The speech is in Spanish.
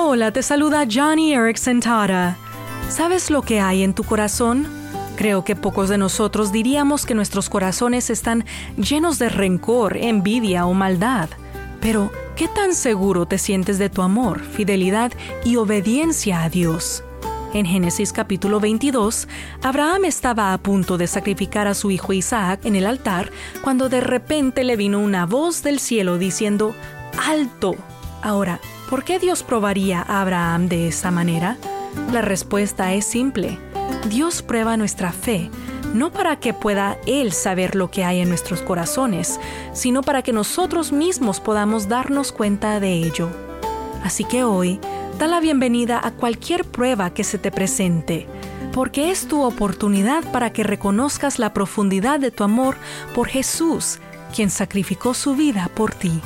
Hola, te saluda Johnny Erickson Tara. ¿Sabes lo que hay en tu corazón? Creo que pocos de nosotros diríamos que nuestros corazones están llenos de rencor, envidia o maldad. Pero, ¿qué tan seguro te sientes de tu amor, fidelidad y obediencia a Dios? En Génesis capítulo 22, Abraham estaba a punto de sacrificar a su hijo Isaac en el altar cuando de repente le vino una voz del cielo diciendo, ¡Alto! Ahora, ¿por qué Dios probaría a Abraham de esa manera? La respuesta es simple. Dios prueba nuestra fe, no para que pueda Él saber lo que hay en nuestros corazones, sino para que nosotros mismos podamos darnos cuenta de ello. Así que hoy, da la bienvenida a cualquier prueba que se te presente, porque es tu oportunidad para que reconozcas la profundidad de tu amor por Jesús, quien sacrificó su vida por ti